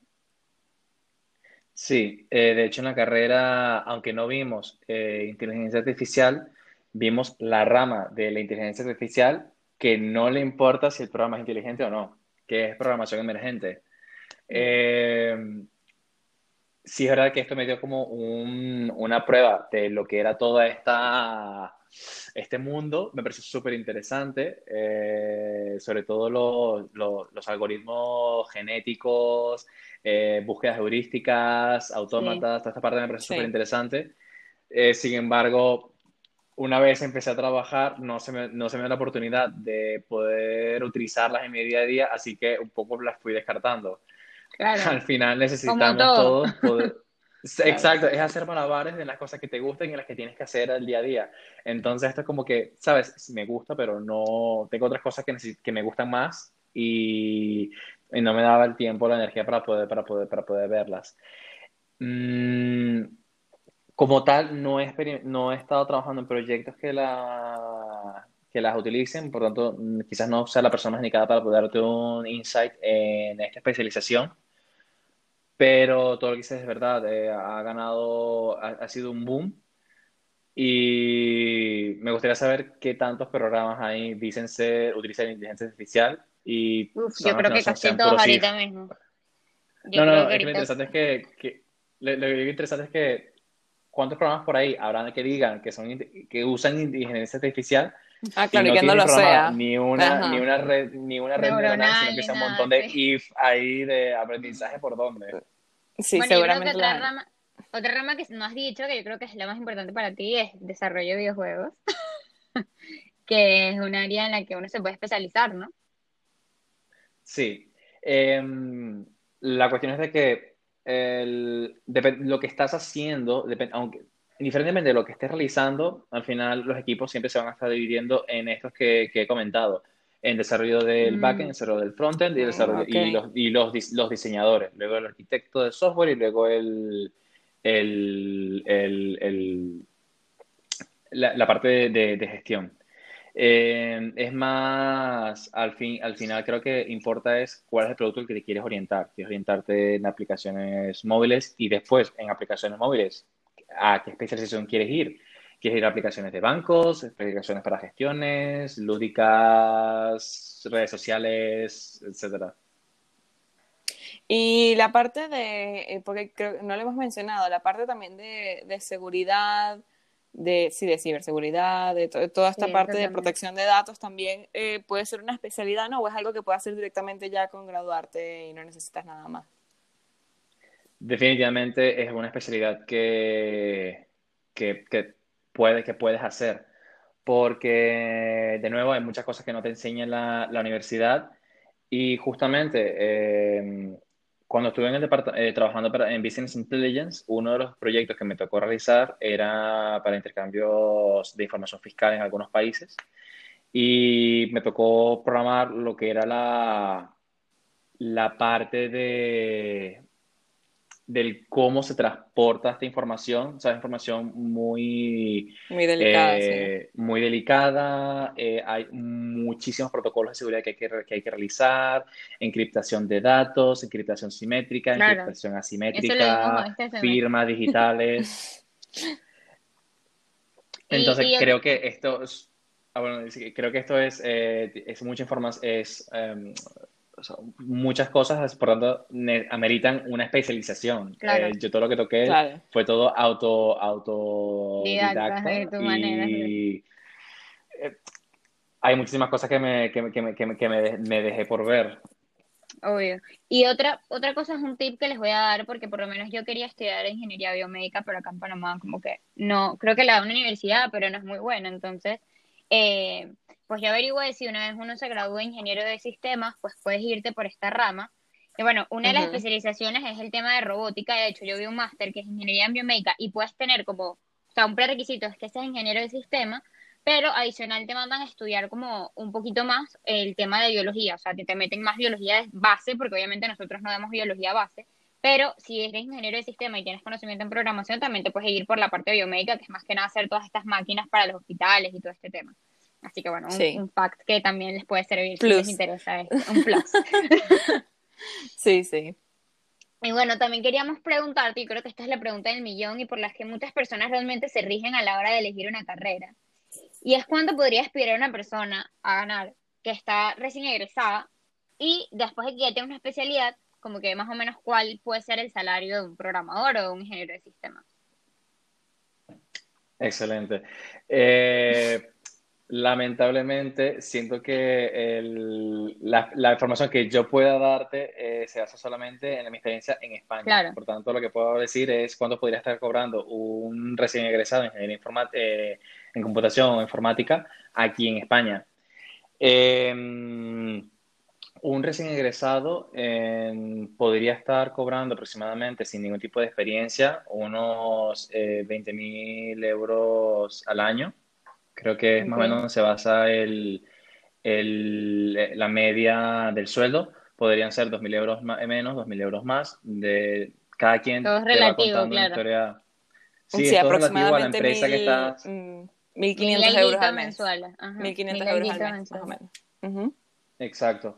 Sí, eh, de hecho en la carrera, aunque no vimos eh, inteligencia artificial, vimos la rama de la inteligencia artificial que no le importa si el programa es inteligente o no, que es programación emergente. Eh, sí es verdad que esto me dio como una prueba de lo que era toda esta este mundo me pareció súper interesante, eh, sobre todo los algoritmos genéticos, eh, búsquedas heurísticas, autómatas, toda esta parte me pareció súper interesante. sin embargo, una vez empecé a trabajar, no se, me, no se me dio la oportunidad de poder utilizarlas en mi día a día, así que un poco las fui descartando. Al final necesitamos todos poder... Exacto, es hacer malabares de las cosas que te gustan y las que tienes que hacer al día a día. Entonces esto es como que, sabes, me gusta, pero no tengo otras cosas que, que me gustan más y, y, no me daba el tiempo, la energía para poder, para poder, para poder verlas. Mm, como tal, no he, no he estado trabajando en proyectos que, la, que las utilicen, por tanto, quizás no sea la persona indicada para poder darte un insight en esta especialización, pero todo lo que dices es verdad, eh, ha ganado, ha, sido un boom y me gustaría saber qué tantos programas hay dicen ser, utilizan inteligencia artificial y... yo creo que casi todos ahorita mismo. no, no, lo interesante es que, que lo, lo, interesante es que ¿cuántos programas por ahí habrán que digan que son que usan inteligencia artificial? Ah, claro, y, que no lo sea. Ni una, ni una red, ni una red neuronal, sino que sea un montón de if ahí de aprendizaje por dónde. Sí, seguramente. otra, rama, otra rama que no has dicho, que yo creo que es la más importante para ti, es desarrollo de videojuegos. que es un área en la que uno se puede especializar, ¿no? Sí. Em, la cuestión es de que el, lo que estás haciendo, aunque indiferentemente de lo que estés realizando, al final los equipos siempre se van a estar dividiendo en estos que, he comentado, en desarrollo del mm. backend, desarrollo del frontend y, desarrollo, y, los, y los, los, diseñadores, luego el arquitecto de software y luego el, el, el, la, parte de gestión. Eh, es más, al, fin, al final creo que importa es cuál es el producto al que te quieres orientar. Quieres orientarte en aplicaciones móviles y después en aplicaciones móviles, ¿a qué especialización quieres ir? ¿Quieres ir a aplicaciones de bancos, aplicaciones para gestiones, lúdicas, redes sociales, etcétera? Y la parte de, eh, porque creo, no lo hemos mencionado, la parte también de seguridad, de, sí, de ciberseguridad, de toda esta parte de protección de datos también eh, puede ser una especialidad, ¿no? O es algo que puedes hacer directamente ya con graduarte y no necesitas nada más. Definitivamente es una especialidad que, que, puede, que puedes hacer, porque de nuevo hay muchas cosas que no te enseña la, la universidad y justamente eh, cuando estuve en el eh, trabajando en Business Intelligence, uno de los proyectos que me tocó realizar era para intercambios de información fiscal en algunos países. Y me tocó programar lo que era la, la parte de del cómo se transporta esta información, o sea, información muy... Muy delicada, eh, Muy delicada, eh, hay muchísimos protocolos de seguridad que hay que, que hay que, realizar, encriptación de datos, encriptación simétrica, encriptación asimétrica, firmas digitales. Entonces, creo que esto... Es, ah, bueno, creo que esto es, eh, es mucha información, es... Em, muchas cosas, por tanto, ameritan una especialización. Eh, yo todo lo que toqué fue todo auto, autodidacta. y eh, hay muchísimas cosas que me, que, que, que, me, me, dejé por ver. Obvio. Y otra, otra cosa es un tip que les voy a dar, porque por lo menos yo quería estudiar ingeniería biomédica, pero acá en Panamá como que no, creo que la da una universidad, pero no es muy buena. Entonces, eh, pues yo averigué si una vez uno se gradúa de ingeniero de sistemas, pues puedes irte por esta rama. Y bueno, una de las especializaciones es el tema de robótica. De hecho, yo vi un máster que es ingeniería en biomédica y puedes tener como, o sea, un prerequisito es que seas ingeniero de sistemas, pero adicional te mandan a estudiar como un poquito más el tema de biología, o sea, que te meten más biología de base, porque obviamente nosotros no damos biología base, pero si eres ingeniero de sistema y tienes conocimiento en programación, también te puedes ir por la parte biomédica, que es más que nada hacer todas estas máquinas para los hospitales y todo este tema. Así que bueno, un, fact que también les puede servir si les interesa, es un plus. sí, sí. Y bueno, también queríamos preguntarte, y creo que esta es la pregunta del millón y por la que muchas personas realmente se rigen a la hora de elegir una carrera. Y es cuánto podría aspirar una persona a ganar que está recién egresada y después de que ya tiene una especialidad, como que más o menos cuál puede ser el salario de un programador o de un ingeniero de sistemas. Excelente. Eh, lamentablemente, siento que la, información que yo pueda darte eh, se basa solamente en mi experiencia en España. Por tanto, lo que puedo decir es cuánto podría estar cobrando un recién egresado en ingeniería. Eh, en computación o informática aquí en España. Em, un recién egresado podría estar cobrando aproximadamente, sin ningún tipo de experiencia, unos eh, 20 mil euros al año. Creo que más o menos se basa el, el, la media del sueldo. Podrían ser 2.000 euros menos, 2.000 euros más. De, cada quien todo es relativo, claro. Historia. Sí, es todo relativo a la empresa que estás. Mm, 1.500 euros al mes. 1.500 euros al mes, más o menos. Exacto.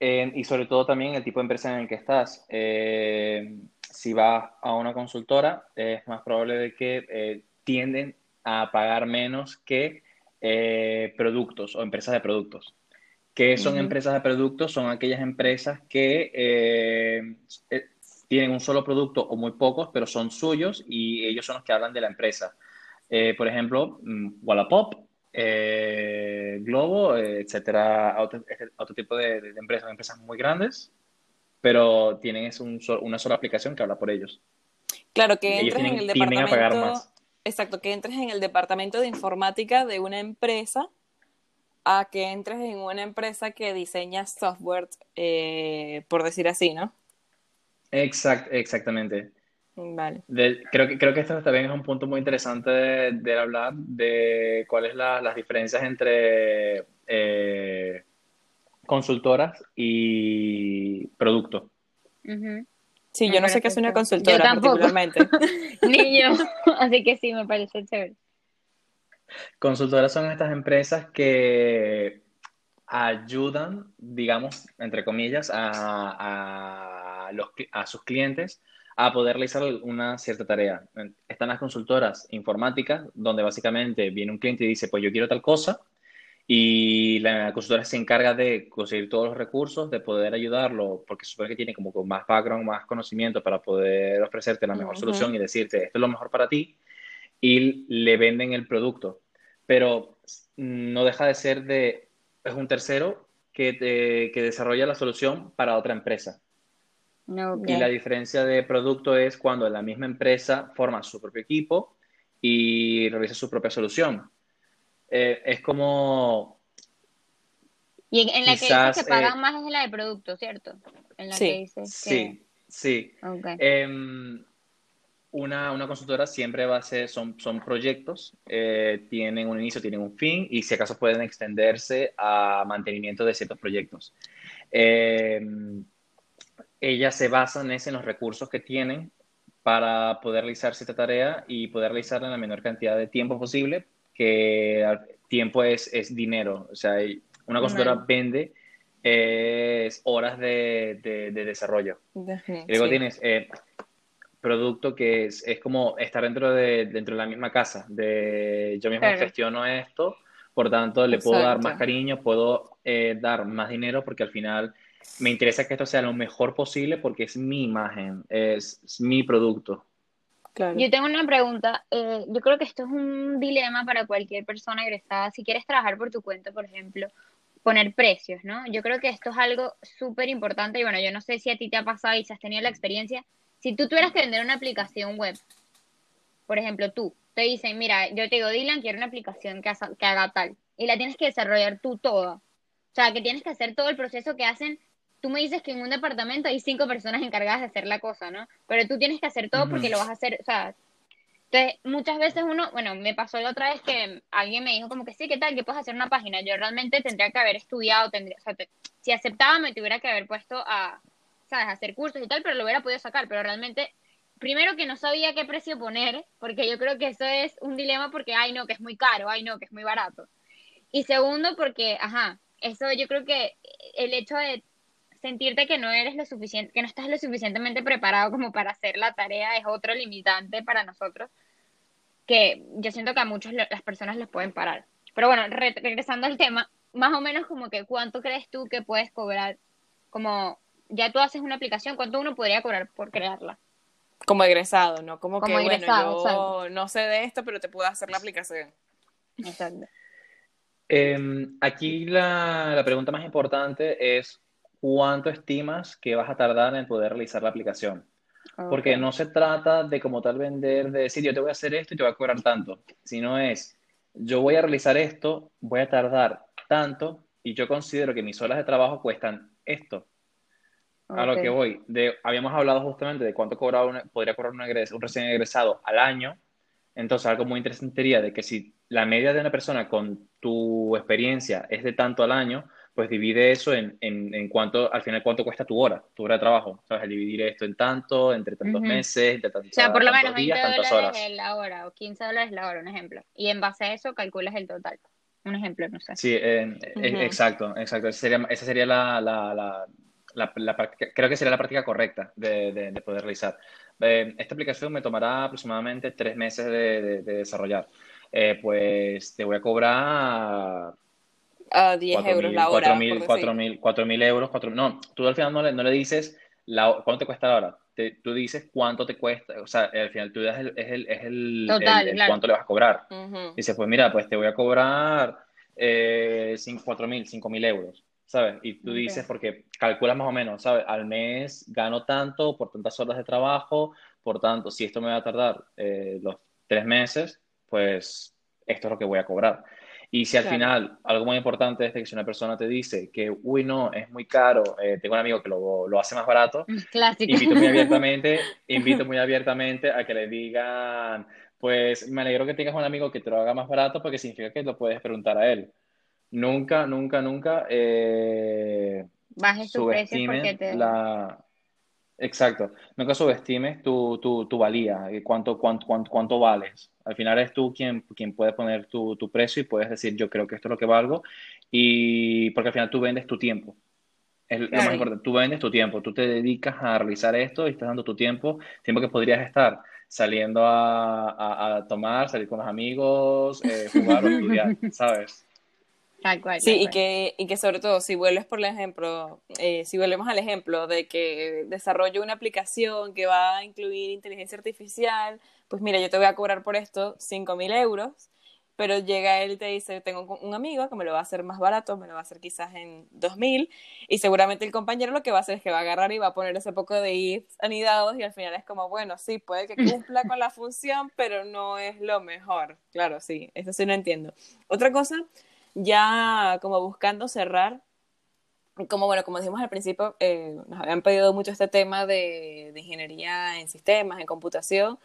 Eh, y sobre todo también el tipo de empresa en el que estás. Eh, si vas a una consultora, es más probable de que eh, tienden a pagar menos que productos o empresas de productos. ¿Qué son empresas de productos? Son aquellas empresas que tienen un solo producto o muy pocos, pero son suyos y ellos son los que hablan de la empresa. Eh, por ejemplo, mm, Wallapop, eh, Globo, eh, etcétera, otro, otro tipo de, empresas, empresas muy grandes, pero tienen una sola aplicación que habla por ellos. Claro, que entres en el departamento. Exacto, que entres en el departamento de informática de una empresa a que entres en una empresa que diseña software, por decir así, ¿no? Exact, exactamente. Vale. creo, que, creo que esto también es un punto muy interesante de, hablar de cuáles son las diferencias entre eh, consultoras y producto. Sí, yo no sé qué es una consultora particularmente. Ni yo, así que sí, me parece chévere. Consultoras son estas empresas que ayudan, digamos, entre comillas, a, a, los, a sus clientes a poder realizar una cierta tarea. Están las consultoras informáticas, donde básicamente viene un cliente y dice, pues yo quiero tal cosa, y la consultora se encarga de conseguir todos los recursos, de poder ayudarlo, porque supone que tiene como más background, más conocimiento para poder ofrecerte la mejor solución y decirte, esto es lo mejor para ti, y le venden el producto. Pero no deja de ser de, es un tercero que, que desarrolla la solución para otra empresa. Y la diferencia de producto es cuando la misma empresa forma su propio equipo y realiza su propia solución. Eh, es como... Y en, la que dices que pagan eh, más es la de producto, ¿cierto? En la sí, que dices sí, sí. Em, una, una, consultora siempre va a ser, son, son proyectos, eh, tienen un inicio, tienen un fin y si acaso pueden extenderse a mantenimiento de ciertos proyectos. Eh, ellas se basan en los recursos que tienen para poder realizar esta tarea y poder realizarla en la menor cantidad de tiempo posible, que tiempo es, es dinero. O sea, una consultora vende horas de, de, desarrollo. y luego tienes eh, producto que es, es, como estar dentro de, dentro de la misma casa, de yo mismo gestiono esto, por tanto le puedo dar más cariño, puedo eh, dar más dinero porque al final me interesa que esto sea lo mejor posible porque es mi imagen, es, mi producto. Yo tengo una pregunta. Eh, yo creo que esto es un dilema para cualquier persona egresada. Si quieres trabajar por tu cuenta, por ejemplo, poner precios, ¿no? Yo creo que esto es algo súper importante y bueno, yo no sé si a ti te ha pasado y si has tenido la experiencia. Si tú tuvieras que vender una aplicación web, por ejemplo, tú, te dicen, mira, yo te digo, Dylan, quiero una aplicación que, que haga tal, y la tienes que desarrollar tú toda. O sea, que tienes que hacer todo el proceso que hacen. Tú me dices que en un departamento hay cinco personas encargadas de hacer la cosa, ¿no? Pero tú tienes que hacer todo porque lo vas a hacer, o sea, entonces, muchas veces uno, bueno, me pasó la otra vez que alguien me dijo como que sí, ¿qué tal? Que puedes hacer una página. Yo realmente tendría que haber estudiado, tendría, o sea, si aceptaba me tuviera que haber puesto a, ¿sabes? hacer cursos y tal, pero lo hubiera podido sacar. Pero realmente, primero que no sabía qué precio poner, porque yo creo que eso es un dilema porque, ay, no, que es muy caro, ay, no, que es muy barato. Y segundo, porque, ajá, eso yo creo que el hecho de sentirte que no eres lo suficiente, que no estás lo suficientemente preparado como para hacer la tarea es otro limitante para nosotros que yo siento que a muchas las personas les pueden parar. Pero bueno, regresando al tema, más o menos como que cuánto crees tú que puedes cobrar, como ya tú haces una aplicación, cuánto uno podría cobrar por crearla. Como egresado, ¿no? Como, que, bueno, yo no sé de esto, pero te puedo hacer la aplicación. Exacto. Em, aquí la, la pregunta más importante es ¿cuánto estimas que vas a tardar en poder realizar la aplicación? Porque no se trata de como tal vender, de decir yo te voy a hacer esto y te voy a cobrar tanto, sino es yo voy a realizar esto, voy a tardar tanto y yo considero que mis horas de trabajo cuestan esto. A lo que voy, de, habíamos hablado justamente de cuánto cobraba podría cobrar un, un recién egresado al año. Entonces, algo muy interesante sería de que si la media de una persona con tu experiencia es de tanto al año, pues divide eso en, en, en, cuánto, al final, cuánto cuesta tu hora, tu hora de trabajo. ¿Sabes? dividir esto en tanto, entre tantos meses, entre tantos, o sea, por lo menos 20 días, tantas horas. la hora o 15 dólares la hora, un ejemplo. Y en base a eso calculas el total. Un ejemplo, no sé. Sí, eh, exacto, exacto. Esa sería, esa sería la, la, la, la, creo que sería la práctica correcta de, de, poder realizar. Eh, esta aplicación me tomará aproximadamente tres meses de, de desarrollar. Eh, pues te voy a cobrar a 10 euros la hora. 4.000 mil euros. 4, no, tú al final no le, no le dices la, cuánto te cuesta la hora. Te, tú dices cuánto te cuesta, o sea, al final tú das el, es el, es el, Total, el, cuánto le vas a cobrar. Dices, pues mira, pues te voy a cobrar eh, 4.000, mil euros, ¿sabes? Y tú dices, porque calculas más o menos, ¿sabes? Al mes gano tanto por tantas horas de trabajo, por tanto, si esto me va a tardar eh, los tres meses, pues esto es lo que voy a cobrar. Y si al final, algo muy importante es que si una persona te dice que, uy, no, es muy caro, eh, tengo un amigo que lo, lo, hace más barato, Clásico. invito muy abiertamente, invito muy abiertamente a que le digan, pues me alegro que tengas un amigo que te lo haga más barato porque significa que lo puedes preguntar a él. Nunca, nunca, nunca eh, Bajes tu precio porque te... la, Exacto. Nunca subestimes tu, tu, tu valía, eh, cuánto, cuánto, cuánto, cuánto, vales. Al final eres tú quien, quien puede poner tu, tu, precio y puedes decir, yo creo que esto es lo que valgo, y porque al final tú vendes tu tiempo. Es lo más importante. Tú vendes tu tiempo, tú te dedicas a realizar esto y estás dando tu tiempo, tiempo que podrías estar saliendo a, a, tomar, salir con los amigos, eh, jugar o estudiar, ¿sabes? sí, Y, que, y que sobre todo, si vuelves por ejemplo, eh, si volvemos al ejemplo de que desarrollo una aplicación que va a incluir inteligencia artificial, pues mira, yo te voy a cobrar por esto 5.000 euros, pero llega él y te dice, tengo un amigo que me lo va a hacer más barato, me lo va a hacer quizás en 2.000, y seguramente el compañero lo que va a hacer es que va a agarrar y va a poner ese poco de ifs anidados, y al final es como, bueno, sí, puede que cumpla con la función, pero no es lo mejor. Claro, sí, eso sí no entiendo. Otra cosa ya como buscando cerrar, como bueno, como dijimos al principio, eh, nos habían pedido mucho este tema de, ingeniería en sistemas, en computación,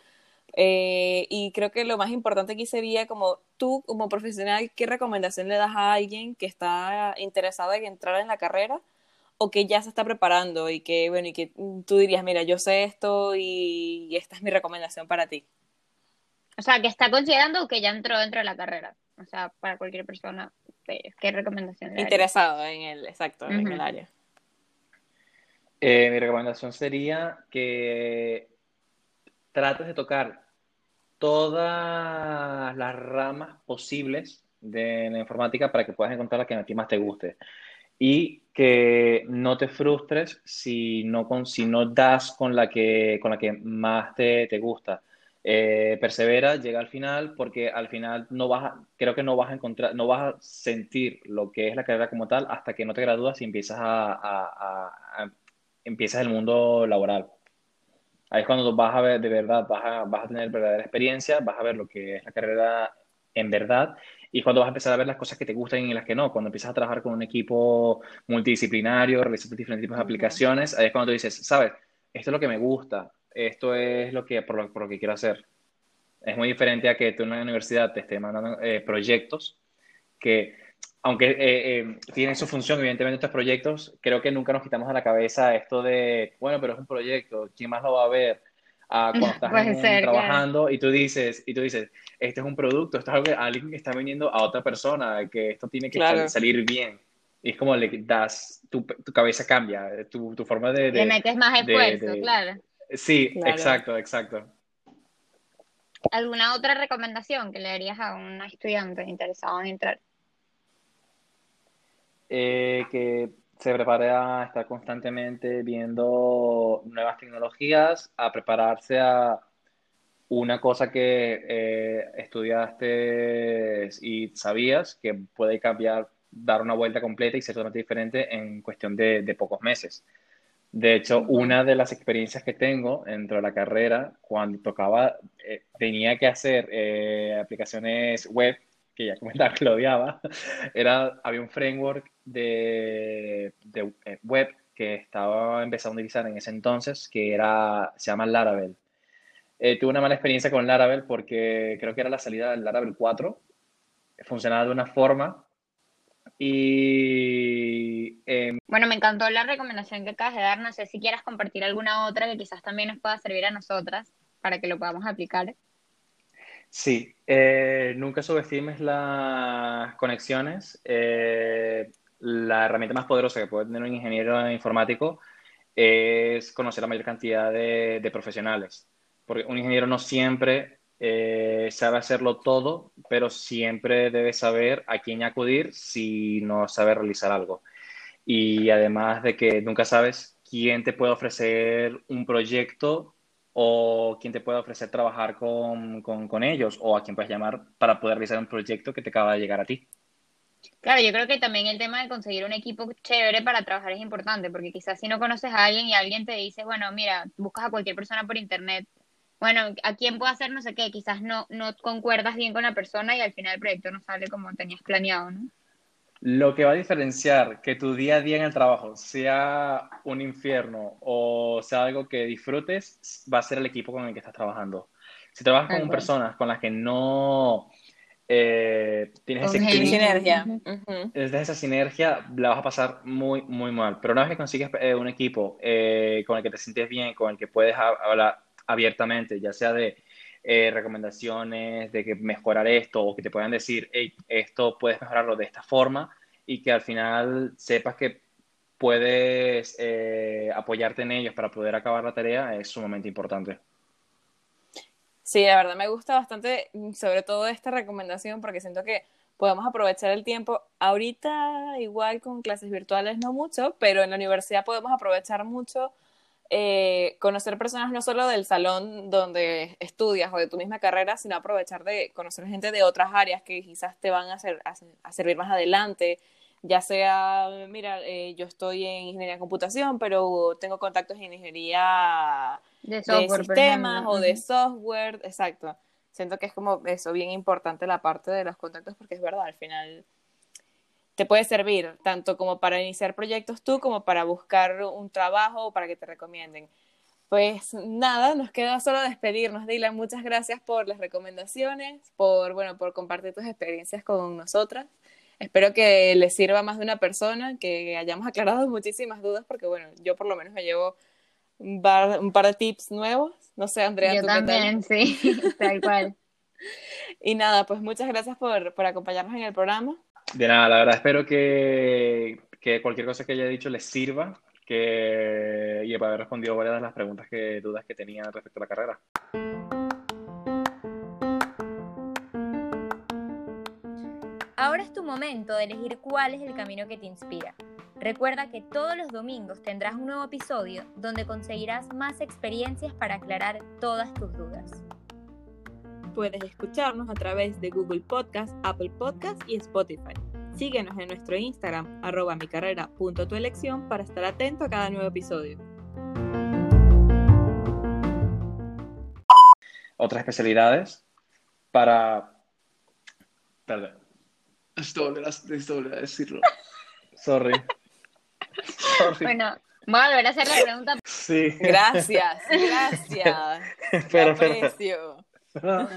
eh, y creo que lo más importante aquí sería como tú como profesional, ¿qué recomendación le das a alguien que está interesado en entrar en la carrera o que ya se está preparando y que, bueno, y que tú dirías, mira, yo sé esto y, y esta es mi recomendación para ti? O sea, que está considerando que ya entró dentro de la carrera. O sea, para cualquier persona ¿Qué recomendación? Interesado en el, exacto, en el área. Eh, mi recomendación sería que trates de tocar todas las ramas posibles de la informática para que puedas encontrar la que a ti más te guste. Y que no te frustres si no, con, si no das con la que, con la que más te, te gusta. eh, persevera, llega al final, porque al final no vas creo que no vas a encontrar, no vas a sentir lo que es la carrera como tal hasta que no te gradúas y empiezas a, empiezas el mundo laboral. Ahí es cuando vas a ver, de verdad, vas a, vas a tener verdadera experiencia, vas a ver lo que es la carrera en verdad y cuando vas a empezar a ver las cosas que te gustan y las que no, cuando empiezas a trabajar con un equipo multidisciplinario, realizando diferentes tipos de aplicaciones, ahí es cuando tú dices, sabes, esto es lo que me gusta, esto es lo que, por, lo, por lo que quiero hacer. Es muy diferente a que tú en una universidad te esté mandando eh, proyectos que, aunque eh, eh, tienen su función, evidentemente, estos proyectos, creo que nunca nos quitamos a la cabeza esto de, bueno, pero es un proyecto, ¿quién más lo va a ver? Ah, cuando estás trabajando y tú dices, y tú dices, este es un producto, esto es algo que alguien está vendiendo a otra persona, que esto tiene que salir bien. Y es como le das, tu, tu cabeza cambia, tu, tu forma de, de, Le metes más esfuerzo, claro. Sí, exacto, exacto. ¿Alguna otra recomendación que le darías a un estudiante interesado en entrar? Eh, que se prepare a estar constantemente viendo nuevas tecnologías, a prepararse a una cosa que eh, estudiaste y sabías que puede cambiar, dar una vuelta completa y ser totalmente diferente en cuestión de pocos meses. De hecho, una de las experiencias que tengo dentro de la carrera, cuando tocaba, eh, tenía que hacer eh, aplicaciones web, que ya comentaba que lo odiaba, era, había un framework de, de eh, web que estaba empezando a utilizar en ese entonces, que era, se llama Laravel. tuve una mala experiencia con Laravel porque creo que era la salida del Laravel 4. Funcionaba de una forma y. Em, bueno, me encantó la recomendación que acabas de dar. No sé si quieras compartir alguna otra que quizás también nos pueda servir a nosotras para que lo podamos aplicar. Sí, eh, nunca subestimes las conexiones. Eh, la herramienta más poderosa que puede tener un ingeniero informático es conocer la mayor cantidad de, profesionales. Porque un ingeniero no siempre eh, sabe hacerlo todo, pero siempre debe saber a quién acudir si no sabe realizar algo. Y además de que nunca sabes quién te puede ofrecer un proyecto o quién te puede ofrecer trabajar con, con, ellos o a quién puedes llamar para poder realizar un proyecto que te acaba de llegar a ti. Claro, yo creo que también el tema de conseguir un equipo chévere para trabajar es importante, porque quizás si no conoces a alguien y alguien te dice, bueno, mira, buscas a cualquier persona por internet, bueno, ¿a quién puedo hacer no sé qué? Quizás no, no concuerdas bien con la persona y al final el proyecto no sale como tenías planeado, ¿no? Lo que va a diferenciar que tu día a día en el trabajo sea un infierno o sea algo que disfrutes, va a ser el equipo con el que estás trabajando. Si trabajas con personas con las que no eh, tienes esa sinergia, desde esa sinergia la vas a pasar muy, muy mal. Pero una vez que consigues eh, un equipo eh, con el que te sientes bien, con el que puedes hablar, abiertamente, ya sea de eh, recomendaciones, de que mejorar esto o que te puedan decir, esto puedes mejorarlo de esta forma y que al final sepas que puedes eh, apoyarte en ellos para poder acabar la tarea es sumamente importante. Sí, la verdad me gusta bastante, sobre todo esta recomendación, porque siento que podemos aprovechar el tiempo. Ahorita, igual con clases virtuales, no mucho, pero en la universidad podemos aprovechar mucho eh, conocer personas no solo del salón donde estudias o de tu misma carrera, sino aprovechar de conocer gente de otras áreas que quizás te van a, hacer, a, servir más adelante, ya sea, mira, eh, yo estoy en ingeniería de computación, pero tengo contactos en ingeniería de, sistemas o de software, exacto. Siento que es como eso, bien importante la parte de los contactos porque es verdad, al final te puede servir tanto como para iniciar proyectos tú como para buscar un trabajo o para que te recomienden. Pues nada, nos queda solo despedirnos, Dylan. Muchas gracias por las recomendaciones, por bueno, por compartir tus experiencias con nosotras. Espero que les sirva más de una persona, que hayamos aclarado muchísimas dudas, porque bueno, yo por lo menos me llevo un par, de tips nuevos. No sé, Andrea, yo también, sí, tal cual. y nada, pues muchas gracias por, por acompañarnos en el programa. De nada, la verdad, espero que, cualquier cosa que haya dicho les sirva que, y para haber respondido varias de las preguntas que dudas que tenían respecto a la carrera. Ahora es tu momento de elegir cuál es el camino que te inspira. Recuerda que todos los domingos tendrás un nuevo episodio donde conseguirás más experiencias para aclarar todas tus dudas. Puedes escucharnos a través de Google Podcast, Apple Podcast y Spotify. Síguenos en nuestro Instagram, arroba mi carrera punto tu elección, para estar atento a cada nuevo episodio. Otras especialidades para... Perdón, Esto volver a, esto volver a decirlo. sorry. Sorry. Bueno, voy a volver a hacer la pregunta. Sí. Gracias, gracias. Te aprecio. 哈 哈